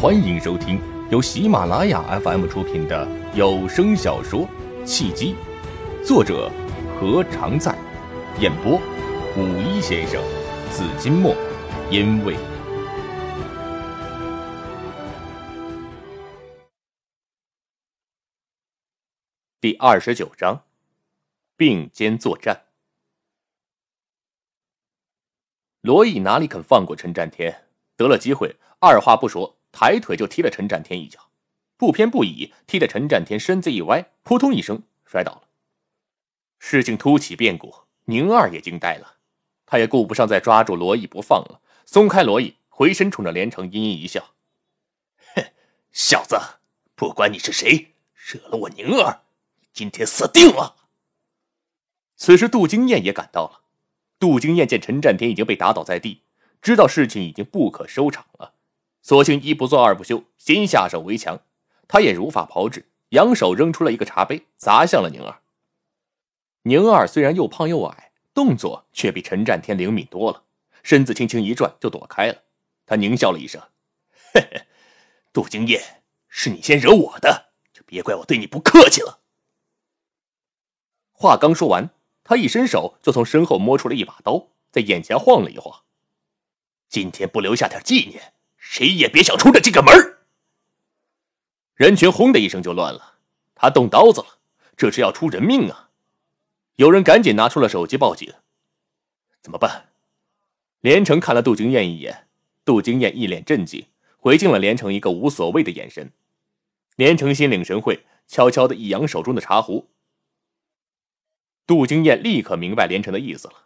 欢迎收听由喜马拉雅 FM 出品的有声小说《契机》，作者何常在，演播五一先生、紫金墨，因为第二十九章并肩作战。罗毅哪里肯放过陈占天？得了机会，二话不说。抬腿就踢了陈占天一脚，不偏不倚，踢得陈占天身子一歪，扑通一声摔倒了。事情突起变故，宁二也惊呆了，他也顾不上再抓住罗毅不放了，松开罗毅，回身冲着连城阴阴一笑：“哼，小子，不管你是谁，惹了我宁儿，今天死定了。”此时杜经燕也赶到了，杜经燕见陈占天已经被打倒在地，知道事情已经不可收场了。索性一不做二不休，先下手为强。他也如法炮制，扬手扔出了一个茶杯，砸向了宁儿。宁儿虽然又胖又矮，动作却比陈占天灵敏多了，身子轻轻一转就躲开了。他狞笑了一声：“嘿嘿，杜经燕，是你先惹我的，就别怪我对你不客气了。”话刚说完，他一伸手就从身后摸出了一把刀，在眼前晃了一晃：“今天不留下点纪念。”谁也别想出了这个门人群轰的一声就乱了。他动刀子了，这是要出人命啊！有人赶紧拿出了手机报警。怎么办？连城看了杜经燕一眼，杜经燕一脸震惊，回敬了连城一个无所谓的眼神。连城心领神会，悄悄的一扬手中的茶壶。杜经燕立刻明白连城的意思了，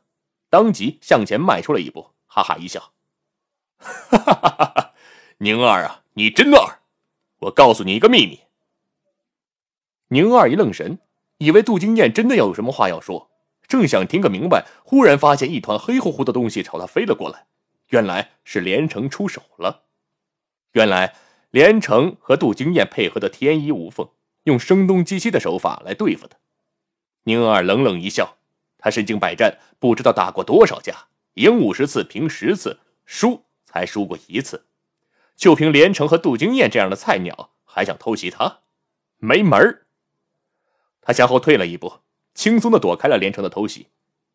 当即向前迈出了一步，哈哈一笑：“哈哈哈哈！”宁儿啊，你真二！我告诉你一个秘密。宁二一愣神，以为杜金燕真的要有什么话要说，正想听个明白，忽然发现一团黑乎乎的东西朝他飞了过来，原来是连城出手了。原来连城和杜金燕配合的天衣无缝，用声东击西的手法来对付他。宁二冷冷一笑，他身经百战，不知道打过多少架，赢五十次，平十次，输才输过一次。就凭连城和杜金燕这样的菜鸟，还想偷袭他？没门儿！他向后退了一步，轻松的躲开了连城的偷袭。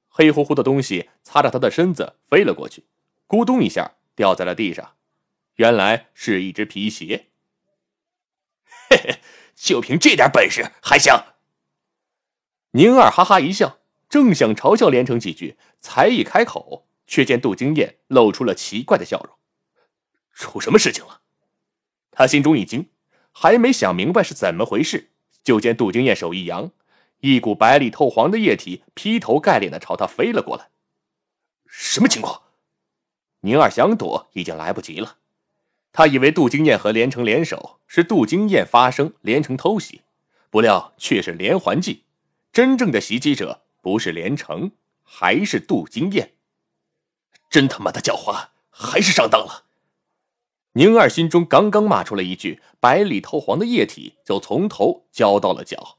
黑乎乎的东西擦着他的身子飞了过去，咕咚一下掉在了地上。原来是一只皮鞋。嘿嘿，就凭这点本事还想？宁二哈哈一笑，正想嘲笑连城几句，才一开口，却见杜金燕露出了奇怪的笑容。出什么事情了？他心中一惊，还没想明白是怎么回事，就见杜金燕手一扬，一股白里透黄的液体劈头盖脸的朝他飞了过来。什么情况？宁儿想躲已经来不及了。他以为杜金燕和连城联手，是杜金燕发生连城偷袭，不料却是连环计。真正的袭击者不是连城，还是杜金燕。真他妈的狡猾，还是上当了。宁二心中刚刚骂出了一句“白里透黄的液体”，就从头浇到了脚，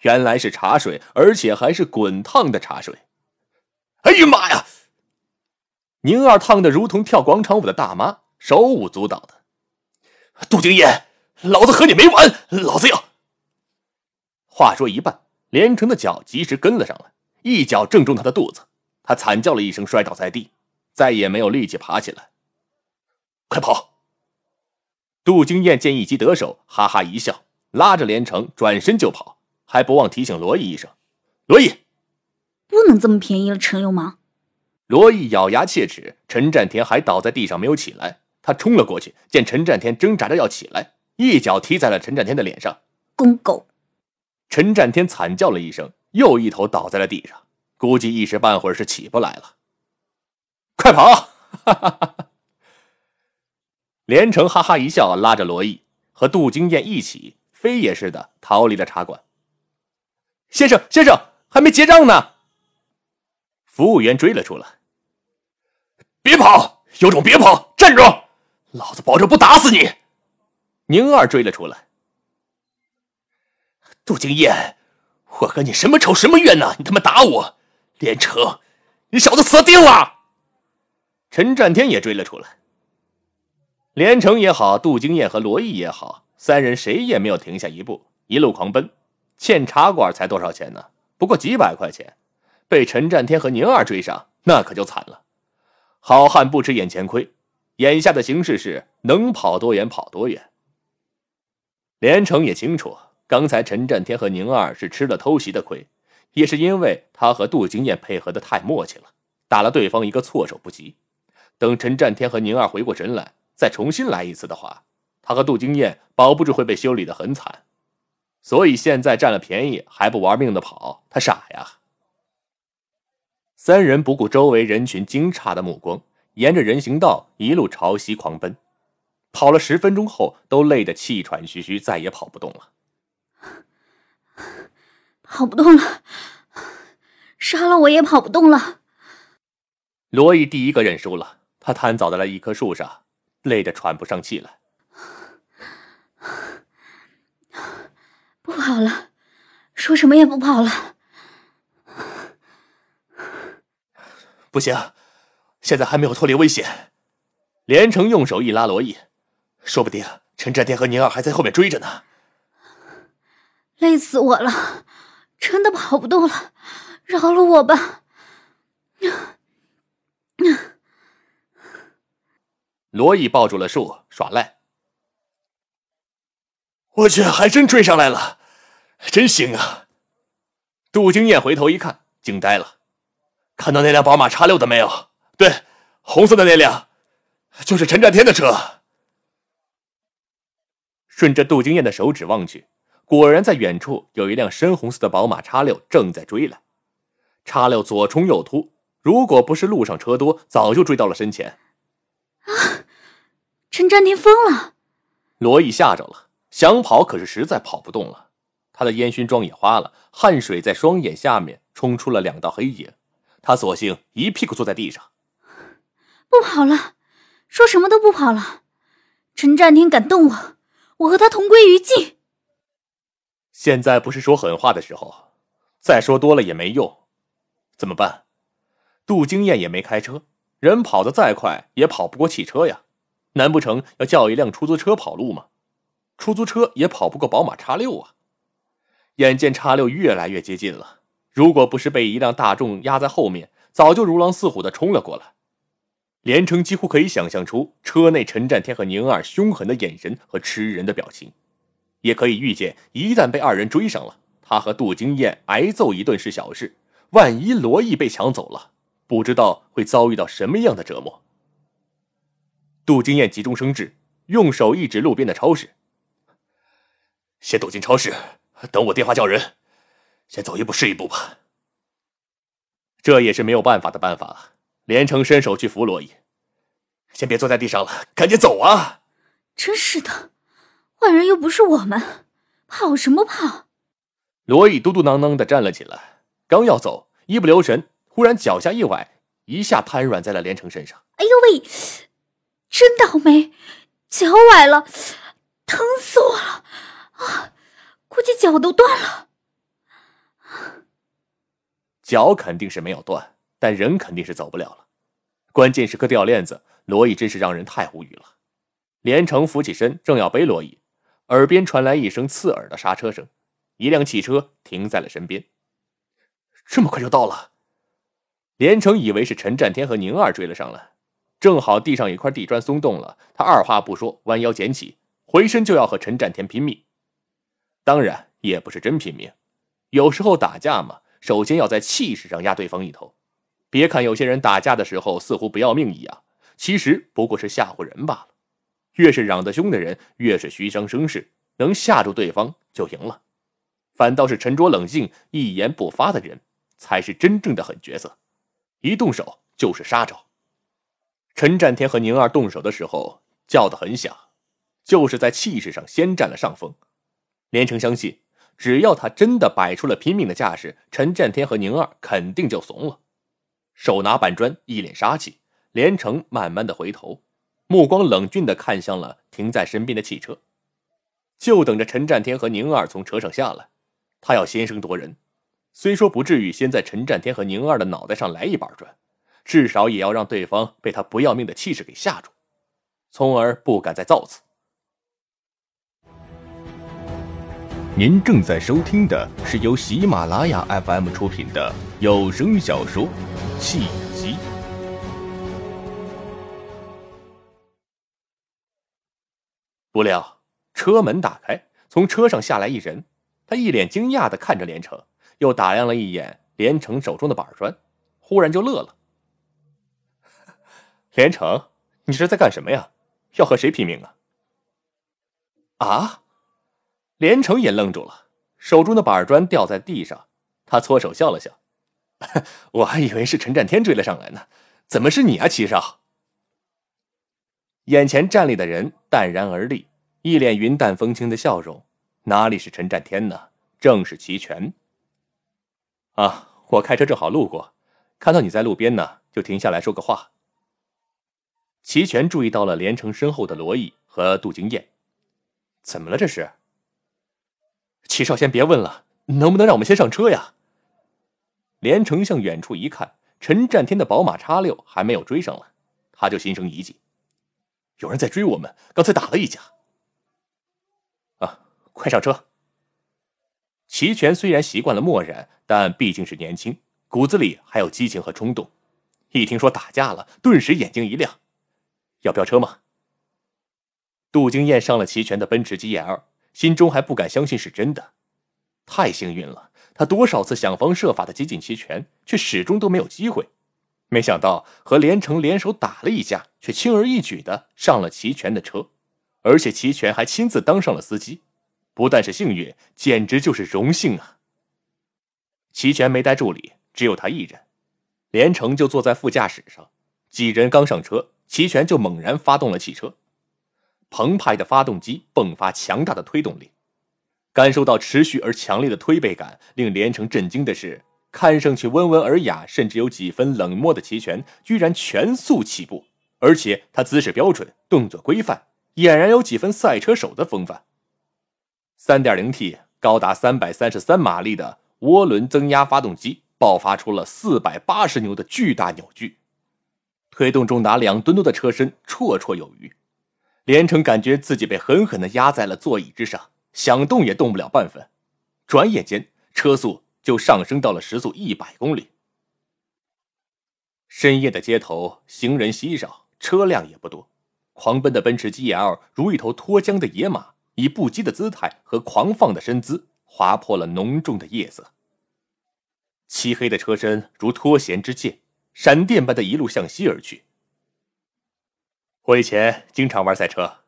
原来是茶水，而且还是滚烫的茶水。哎呀妈呀！宁二烫得如同跳广场舞的大妈，手舞足蹈的。杜经燕，老子和你没完！老子要……话说一半，连城的脚及时跟了上来，一脚正中他的肚子，他惨叫了一声，摔倒在地，再也没有力气爬起来。快跑！杜经燕见一击得手，哈哈一笑，拉着连城转身就跑，还不忘提醒罗毅一声：“罗毅，不能这么便宜了陈流氓。”罗毅咬牙切齿，陈占天还倒在地上没有起来，他冲了过去，见陈占天挣扎着要起来，一脚踢在了陈占天的脸上。公狗！陈占天惨叫了一声，又一头倒在了地上，估计一时半会儿是起不来了。快跑！哈哈哈哈。连城哈哈一笑，拉着罗毅和杜金燕一起飞也似的逃离了茶馆。先生，先生，还没结账呢！服务员追了出来。别跑，有种别跑，站住！老子保证不打死你！宁二追了出来。杜金燕，我和你什么仇什么怨呢？你他妈打我！连城，你小子死定了！陈占天也追了出来。连城也好，杜金燕和罗毅也好，三人谁也没有停下一步，一路狂奔。欠茶馆才多少钱呢？不过几百块钱，被陈占天和宁儿追上，那可就惨了。好汉不吃眼前亏，眼下的形势是能跑多远跑多远。连城也清楚，刚才陈占天和宁儿是吃了偷袭的亏，也是因为他和杜金燕配合的太默契了，打了对方一个措手不及。等陈占天和宁儿回过神来，再重新来一次的话，他和杜金燕保不住会被修理的很惨。所以现在占了便宜还不玩命的跑，他傻呀！三人不顾周围人群惊诧的目光，沿着人行道一路朝西狂奔。跑了十分钟后，都累得气喘吁吁，再也跑不动了。跑不动了，杀了我也跑不动了。罗毅第一个认输了，他瘫倒在了一棵树上，累得喘不上气来。不跑了，说什么也不跑了。不行，现在还没有脱离危险。连城用手一拉罗毅，说不定陈占天和宁儿还在后面追着呢。累死我了，真的跑不动了，饶了我吧。罗毅抱住了树，耍赖。我去，还真追上来了，真行啊！杜金燕回头一看，惊呆了，看到那辆宝马叉六的没有？对，红色的那辆，就是陈占天的车。顺着杜金燕的手指望去，果然在远处有一辆深红色的宝马叉六正在追来。叉六左冲右突，如果不是路上车多，早就追到了身前。啊！陈占天疯了！罗毅吓着了。想跑，可是实在跑不动了。他的烟熏妆也花了，汗水在双眼下面冲出了两道黑影。他索性一屁股坐在地上，不跑了，说什么都不跑了。陈占天敢动我，我和他同归于尽。现在不是说狠话的时候，再说多了也没用。怎么办？杜金燕也没开车，人跑得再快也跑不过汽车呀。难不成要叫一辆出租车跑路吗？出租车也跑不过宝马叉六啊！眼见叉六越来越接近了，如果不是被一辆大众压在后面，早就如狼似虎的冲了过来。连城几乎可以想象出车内陈占天和宁儿凶狠的眼神和吃人的表情，也可以预见，一旦被二人追上了，他和杜金燕挨揍一顿是小事，万一罗毅被抢走了，不知道会遭遇到什么样的折磨。杜金燕急中生智，用手一指路边的超市。先躲进超市，等我电话叫人。先走一步是一步吧。这也是没有办法的办法了。连城伸手去扶罗伊，先别坐在地上了，赶紧走啊！真是的，坏人又不是我们，跑什么跑？罗伊嘟嘟囔囔的站了起来，刚要走，一不留神，忽然脚下一崴，一下瘫软在了连城身上。哎呦喂，真倒霉，脚崴了，疼死我了！啊，估计脚都断了。脚肯定是没有断，但人肯定是走不了了。关键时刻掉链子，罗毅真是让人太无语了。连城扶起身，正要背罗毅，耳边传来一声刺耳的刹车声，一辆汽车停在了身边。这么快就到了？连城以为是陈占天和宁儿追了上来，正好地上一块地砖松动了，他二话不说，弯腰捡起，回身就要和陈占天拼命。当然也不是真拼命，有时候打架嘛，首先要在气势上压对方一头。别看有些人打架的时候似乎不要命一样，其实不过是吓唬人罢了。越是嚷得凶的人，越是虚张声势，能吓住对方就赢了。反倒是沉着冷静、一言不发的人，才是真正的狠角色，一动手就是杀招。陈占天和宁儿动手的时候叫得很响，就是在气势上先占了上风。连城相信，只要他真的摆出了拼命的架势，陈占天和宁儿肯定就怂了。手拿板砖，一脸杀气，连城慢慢的回头，目光冷峻的看向了停在身边的汽车，就等着陈占天和宁儿从车上下来。他要先声夺人，虽说不至于先在陈占天和宁儿的脑袋上来一板砖，至少也要让对方被他不要命的气势给吓住。从而不敢再造次。您正在收听的是由喜马拉雅 FM 出品的有声小说《契机》。不料车门打开，从车上下来一人，他一脸惊讶的看着连城，又打量了一眼连城手中的板砖，忽然就乐了：“连城，你这是在干什么呀？要和谁拼命啊？”啊！连城也愣住了，手中的板砖掉在地上，他搓手笑了笑：“ 我还以为是陈占天追了上来呢，怎么是你啊，齐少？”眼前站立的人淡然而立，一脸云淡风轻的笑容，哪里是陈占天呢？正是齐全。啊，我开车正好路过，看到你在路边呢，就停下来说个话。齐全注意到了连城身后的罗毅和杜金燕，怎么了这是？齐少，先别问了，能不能让我们先上车呀？连城向远处一看，陈占天的宝马叉六还没有追上来，他就心生一计，有人在追我们，刚才打了一架。啊，快上车！齐全虽然习惯了漠然，但毕竟是年轻，骨子里还有激情和冲动。一听说打架了，顿时眼睛一亮，要飙车吗？杜金燕上了齐全的奔驰 GL。心中还不敢相信是真的，太幸运了！他多少次想方设法的接近齐全，却始终都没有机会。没想到和连城联手打了一架，却轻而易举的上了齐全的车，而且齐全还亲自当上了司机。不但是幸运，简直就是荣幸啊！齐全没带助理，只有他一人，连城就坐在副驾驶上。几人刚上车，齐全就猛然发动了汽车。澎湃的发动机迸发强大的推动力，感受到持续而强烈的推背感，令连城震惊的是，看上去温文尔雅，甚至有几分冷漠的齐全，居然全速起步，而且他姿势标准，动作规范，俨然有几分赛车手的风范。3.0T 高达333马力的涡轮增压发动机爆发出了480牛的巨大扭矩，推动重达两吨多的车身绰绰有余。连城感觉自己被狠狠地压在了座椅之上，想动也动不了半分。转眼间，车速就上升到了时速一百公里。深夜的街头，行人稀少，车辆也不多。狂奔的奔驰 GL 如一头脱缰的野马，以不羁的姿态和狂放的身姿，划破了浓重的夜色。漆黑的车身如脱弦之箭，闪电般的一路向西而去。我以前经常玩赛车。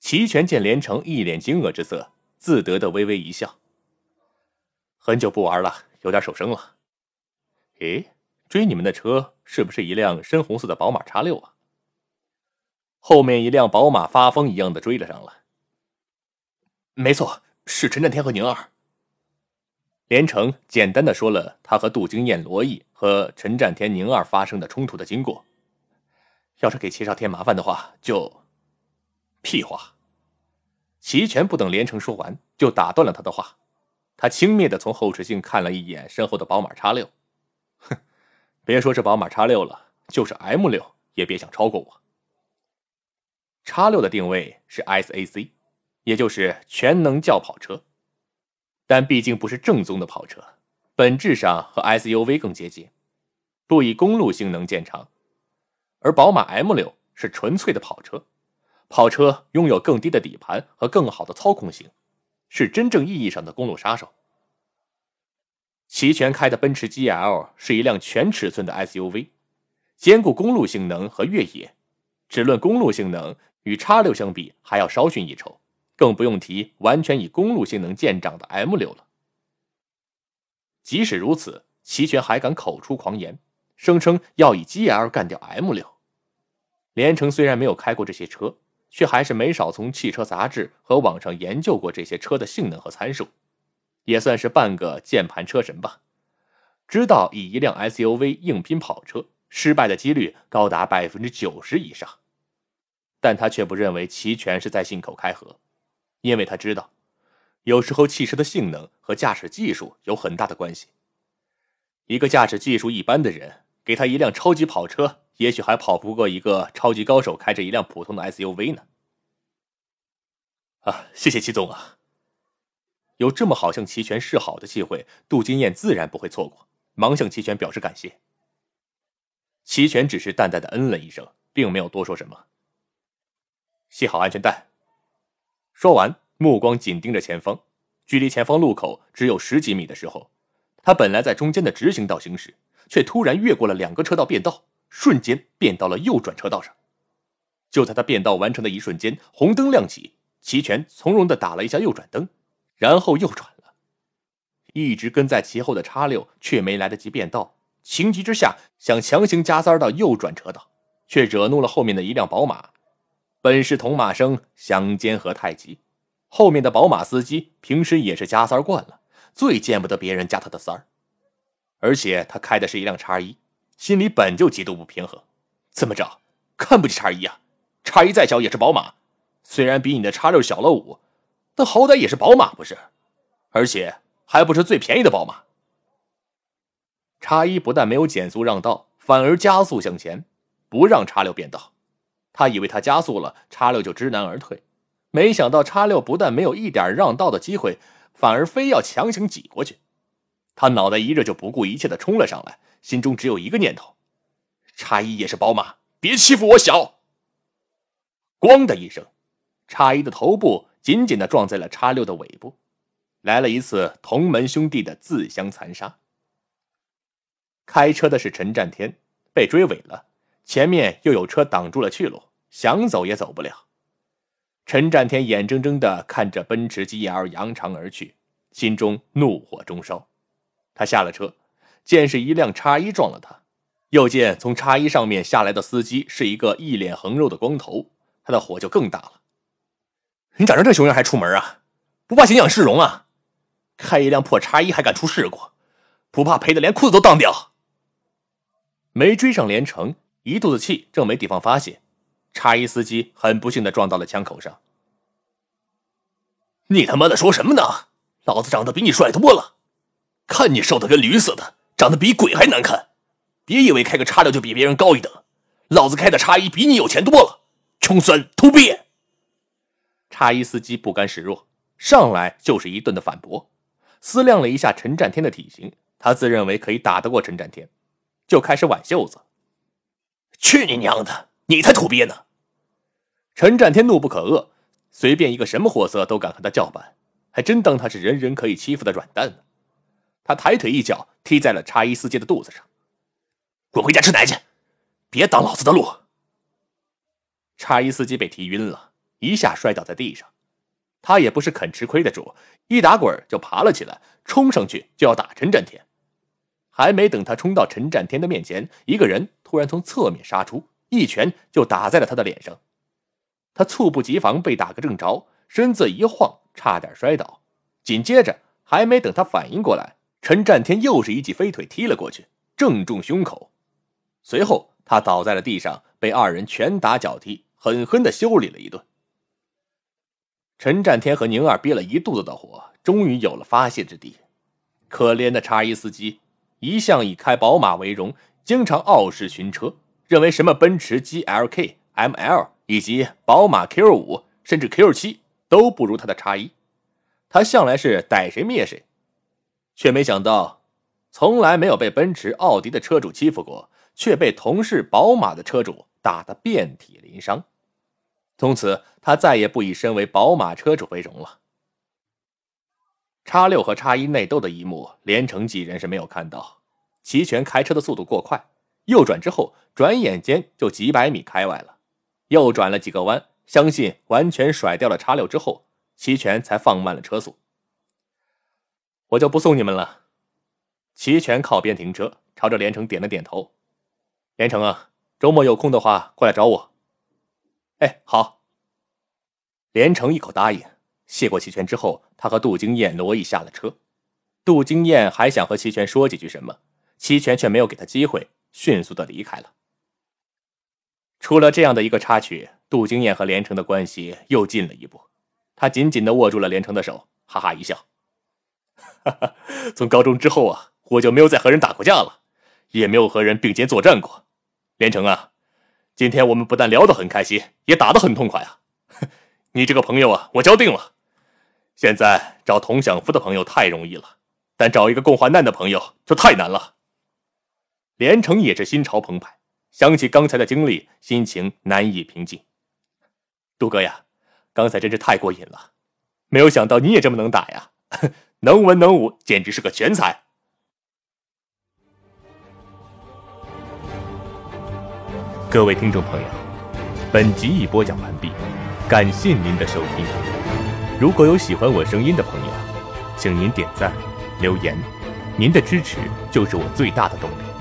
齐全见连城一脸惊愕之色，自得的微微一笑。很久不玩了，有点手生了。诶，追你们的车是不是一辆深红色的宝马叉六啊？后面一辆宝马发疯一样的追了上来。没错，是陈占天和宁儿。连城简单的说了他和杜金燕、罗毅和陈占天、宁儿发生的冲突的经过。要是给齐少添麻烦的话，就屁话。齐全不等连城说完，就打断了他的话。他轻蔑的从后视镜看了一眼身后的宝马叉六，哼，别说是宝马叉六了，就是 M 六也别想超过我。叉六的定位是 SAC，也就是全能轿跑车，但毕竟不是正宗的跑车，本质上和 SUV 更接近，不以公路性能见长。而宝马 M 六是纯粹的跑车，跑车拥有更低的底盘和更好的操控性，是真正意义上的公路杀手。齐全开的奔驰 GL 是一辆全尺寸的 SUV，兼顾公路性能和越野。只论公路性能，与叉六相比还要稍逊一筹，更不用提完全以公路性能见长的 M 六了。即使如此，齐全还敢口出狂言。声称要以 GL 干掉 M 六，连城虽然没有开过这些车，却还是没少从汽车杂志和网上研究过这些车的性能和参数，也算是半个键盘车神吧。知道以一辆 SUV 硬拼跑车，失败的几率高达百分之九十以上，但他却不认为齐全是在信口开河，因为他知道，有时候汽车的性能和驾驶技术有很大的关系。一个驾驶技术一般的人。给他一辆超级跑车，也许还跑不过一个超级高手开着一辆普通的 SUV 呢。啊，谢谢齐总啊！有这么好向齐全示好的机会，杜金燕自然不会错过，忙向齐全表示感谢。齐全只是淡淡的嗯了一声，并没有多说什么。系好安全带。说完，目光紧盯着前方，距离前方路口只有十几米的时候，他本来在中间的直行道行驶，却突然越过了两个车道变道，瞬间变到了右转车道上。就在他变道完成的一瞬间，红灯亮起，齐全从容的打了一下右转灯，然后右转了。一直跟在其后的叉六却没来得及变道。情急之下，想强行加塞到右转车道，却惹怒了后面的一辆宝马。本是同马生，相煎何太急。后面的宝马司机平时也是加塞惯了，最见不得别人加他的塞儿。而且他开的是一辆叉一，心里本就极度不平衡。怎么着，看不起叉一啊？叉一再小也是宝马，虽然比你的叉六小了五，但好歹也是宝马不是？而且还不是最便宜的宝马。叉一不但没有减速让道，反而加速向前，不让叉六变道。他以为他加速了，叉六就知难而退，没想到叉六不但没有一点让道的机会，反而非要强行挤过去。他脑袋一热，就不顾一切的冲了上来，心中只有一个念头：叉一也是宝马，别欺负我小。咣的一声，叉一的头部紧紧的撞在了叉六的尾部，来了一次同门兄弟的自相残杀。开车的是陈占天，被追尾了，前面又有车挡住了去路，想走也走不了。陈占天眼睁睁的看着奔驰 GL 扬长而去，心中怒火中烧。他下了车，见是一辆叉一撞了他，又见从叉一上面下来的司机是一个一脸横肉的光头，他的火就更大了。你长成这熊样还出门啊？不怕形象市容啊？开一辆破叉一还敢出事故，不怕赔的连裤子都当掉？没追上连城，一肚子气正没地方发泄，叉一司机很不幸的撞到了枪口上。你他妈的说什么呢？老子长得比你帅多了，看你瘦的跟驴似的，长得比鬼还难看。别以为开个叉六就比别人高一等，老子开的叉一比你有钱多了。穷酸土鳖！叉一司机不甘示弱，上来就是一顿的反驳，思量了一下陈占天的体型，他自认为可以打得过陈占天。就开始挽袖子，去你娘的！你才土鳖呢！陈占天怒不可遏，随便一个什么货色都敢和他叫板，还真当他是人人可以欺负的软蛋呢。他抬腿一脚踢在了叉一司机的肚子上，滚回家吃奶去，别挡老子的路！叉一司机被踢晕了，一下摔倒在地上。他也不是肯吃亏的主，一打滚就爬了起来，冲上去就要打陈占天。还没等他冲到陈占天的面前，一个人突然从侧面杀出，一拳就打在了他的脸上。他猝不及防被打个正着，身子一晃，差点摔倒。紧接着，还没等他反应过来，陈占天又是一记飞腿踢了过去，正中胸口。随后，他倒在了地上，被二人拳打脚踢，狠狠的修理了一顿。陈占天和宁儿憋了一肚子的火，终于有了发泄之地。可怜的叉一司机。一向以开宝马为荣，经常傲视群车，认为什么奔驰 GLK、ML 以及宝马 Q 五甚至 Q 七都不如他的叉一。他向来是逮谁灭谁，却没想到从来没有被奔驰、奥迪的车主欺负过，却被同是宝马的车主打得遍体鳞伤。从此，他再也不以身为宝马车主为荣了。叉六和叉一内斗的一幕，连城几人是没有看到。齐全开车的速度过快，右转之后，转眼间就几百米开外了。又转了几个弯，相信完全甩掉了叉六之后，齐全才放慢了车速。我就不送你们了。齐全靠边停车，朝着连城点了点头。连城啊，周末有空的话，过来找我。哎，好。连城一口答应。谢过齐全之后，他和杜金燕、罗毅下了车。杜金燕还想和齐全说几句什么，齐全却没有给他机会，迅速的离开了。出了这样的一个插曲，杜经燕和连城的关系又近了一步。他紧紧的握住了连城的手，哈哈一笑：“哈哈，从高中之后啊，我就没有再和人打过架了，也没有和人并肩作战过。连城啊，今天我们不但聊得很开心，也打得很痛快啊！你这个朋友啊，我交定了。现在找同享福的朋友太容易了，但找一个共患难的朋友就太难了。连城也是心潮澎湃，想起刚才的经历，心情难以平静。杜哥呀，刚才真是太过瘾了，没有想到你也这么能打呀，能文能武，简直是个全才。各位听众朋友，本集已播讲完毕，感谢您的收听。如果有喜欢我声音的朋友，请您点赞、留言，您的支持就是我最大的动力。